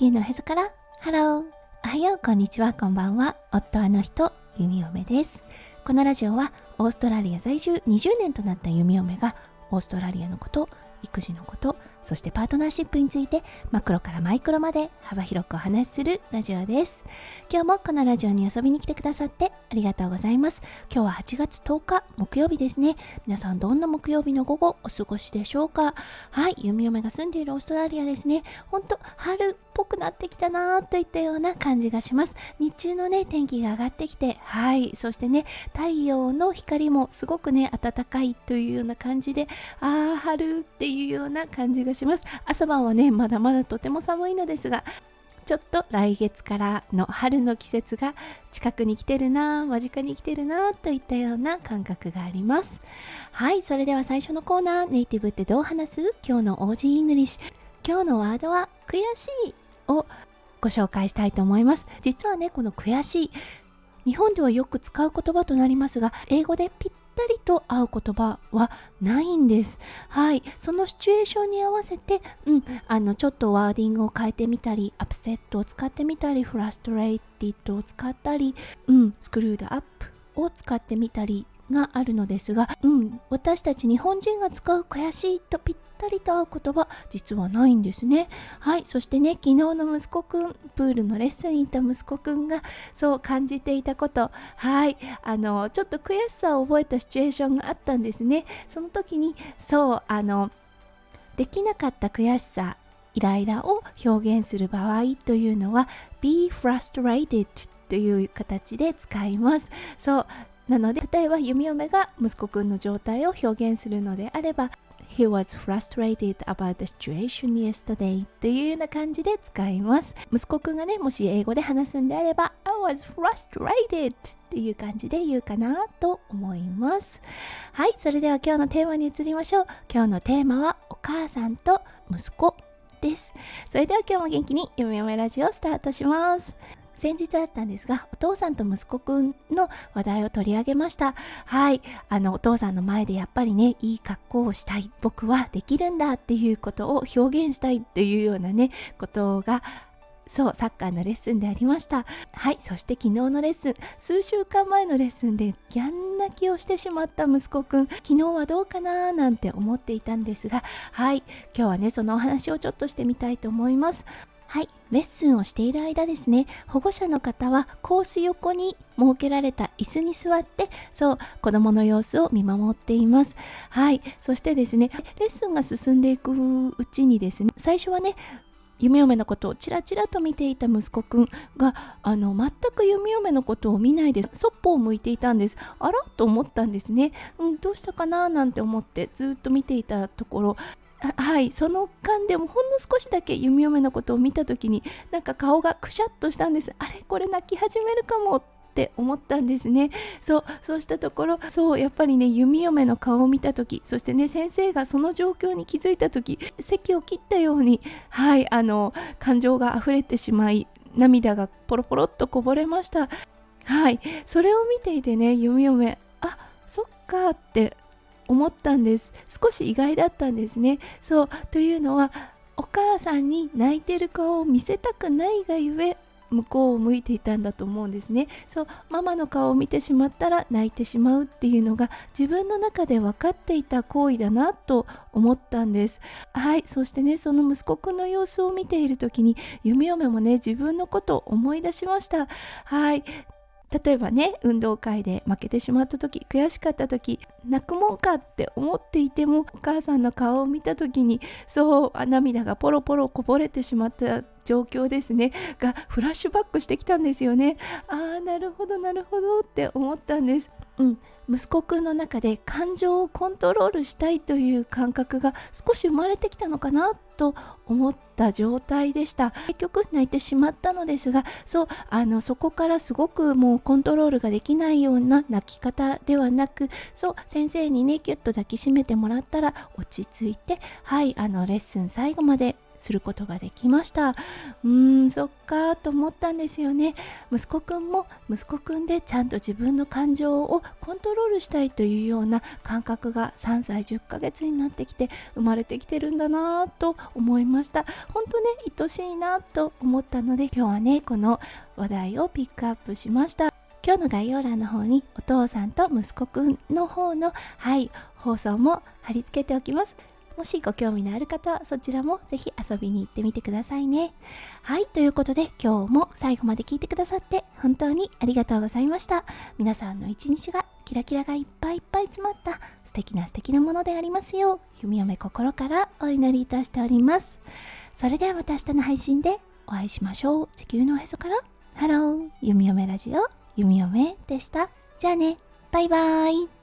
地球のおへそからハロー。おはようこんにちはこんばんは。夫あの人弓嫁です。このラジオはオーストラリア在住20年となった弓嫁がオーストラリアのこと育児のことそしてパートナーシップについてマクロからマイクロまで幅広くお話しするラジオです。今日もこのラジオに遊びに来てくださってありがとうございます。今日は8月10日木曜日ですね。皆さんどんな木曜日の午後お過ごしでしょうか？はい弓嫁が住んでいるオーストラリアですね。ほんと春ぽくなってきたなといったような感じがします。日中のね天気が上がってきてはい。そしてね太陽の光もすごくね暖かいというような感じでああ春っていうような感じがします。朝晩はねまだまだとても寒いのですがちょっと来月からの春の季節が近くに来てるな間近に来てるなといったような感覚があります。はいそれでは最初のコーナーネイティブってどう話す？今日の Aussie English。今日のワードは悔しい。をご紹介したいと思います実はねこの悔しい日本ではよく使う言葉となりますが英語でぴったりと合う言葉はないんです。はい。そのシチュエーションに合わせて、うん、あの、ちょっと wording を変えてみたり、 upset を使ってみたり、 frustrated を使ったり、うん、スクリュードアップを使ってみたりがあるのですが、うん、私たち日本人が使う悔しいとぴったりと合う言葉実はないんですねはいそしてね昨日の息子くんプールのレッスンに行った息子くんがそう感じていたことはいあのちょっと悔しさを覚えたシチュエーションがあったんですねその時にそうあのできなかった悔しさイライラを表現する場合というのは be frustrated という形で使います。そう。なので、例えば弓嫁が息子くんの状態を表現するのであれば、He was frustrated about the situation yesterday というような感じで使います。息子くんがね、もし英語で話すんであれば、I was frustrated っていう感じで言うかなと思います。はい、それでは今日のテーマに移りましょう。今日のテーマはお母さんと息子です。それでは今日も元気にゆめゆめラジオスタートします。先日だったんですが、お父さんと息子くんの話題を取り上げました。はい。あの、お父さんの前でやっぱりね、いい格好をしたい。僕はできるんだっていうことを表現したいっていうようなね、ことがそう、サッカーのレッスンでありました。はい、そして昨日のレッスン、数週間前のレッスンでギャン泣きをしてしまった息子くん、昨日はどうかななんて思っていたんですが、はい、今日はね、そのお話をちょっとしてみたいと思います。はい、レッスンをしている間ですね、保護者の方はコース横に設けられた椅子に座って、そう、子供の様子を見守っています。はい、そしてですね、レッスンが進んでいくうちにですね、最初はね、夢嫁のことをちらちらと見ていた息子くんがあの全く夢嫁のことを見ないでそっぽを向いていたんです。あら？と思ったんですね、うん、どうしたかな？なんて思ってずっと見ていたところはい。その間でもほんの少しだけ弓嫁のことを見た時になんか顔がくしゃっとしたんです。あれこれ泣き始めるかもって思ったんですね。そうそうしたところそうやっぱりね弓嫁の顔を見た時そしてね先生がその状況に気づいた時席を切ったようにはいあの感情が溢れてしまい涙がポロポロっとこぼれました。はい。それを見ていてね弓嫁あそっかって思ったんです。少し意外だったんですね。そうというのはお母さんに泣いてる顔を見せたくないがゆえ向こうを向いていたんだと思うんですね。そうママの顔を見てしまったら泣いてしまうっていうのが自分の中で分かっていた行為だなと思ったんです。はいそしてねその息子くんの様子を見ている時に夢嫁もね自分のことを思い出しました。はい。例えばね運動会で負けてしまった時悔しかった時泣くもんかって思っていてもお母さんの顔を見た時にそう涙がポロポロこぼれてしまった状況ですね。がフラッシュバックしてきたんですよね。ああなるほどなるほどって思ったんです。うん。息子くんの中で感情をコントロールしたいという感覚が少し生まれてきたのかなと思った状態でした。結局泣いてしまったのですがそうあのそこからすごくもうコントロールができないような泣き方ではなくそう先生にねキュッと抱きしめてもらったら落ち着いてはいあのレッスン最後まですることができました。うーんそっかと思ったんですよね。息子くんも息子くんでちゃんと自分の感情をコントロールしたいというような感覚が3歳10ヶ月になってきて生まれてきてるんだなと思いました。本当ね愛しいなと思ったので今日はねこの話題をピックアップしました。今日の概要欄の方にお父さんと息子くんの方のはい放送も貼り付けておきます。もしご興味のある方はそちらもぜひ遊びに行ってみてくださいね。はい、ということで今日も最後まで聞いてくださって本当にありがとうございました。皆さんの一日がキラキラがいっぱいいっぱい詰まった素敵な素敵なものでありますよう、弓嫁心からお祈りいたしております。それではまた明日の配信でお会いしましょう。地球のおへそからハロー、弓嫁ラジオ、弓嫁でした。じゃあね、バイバーイ。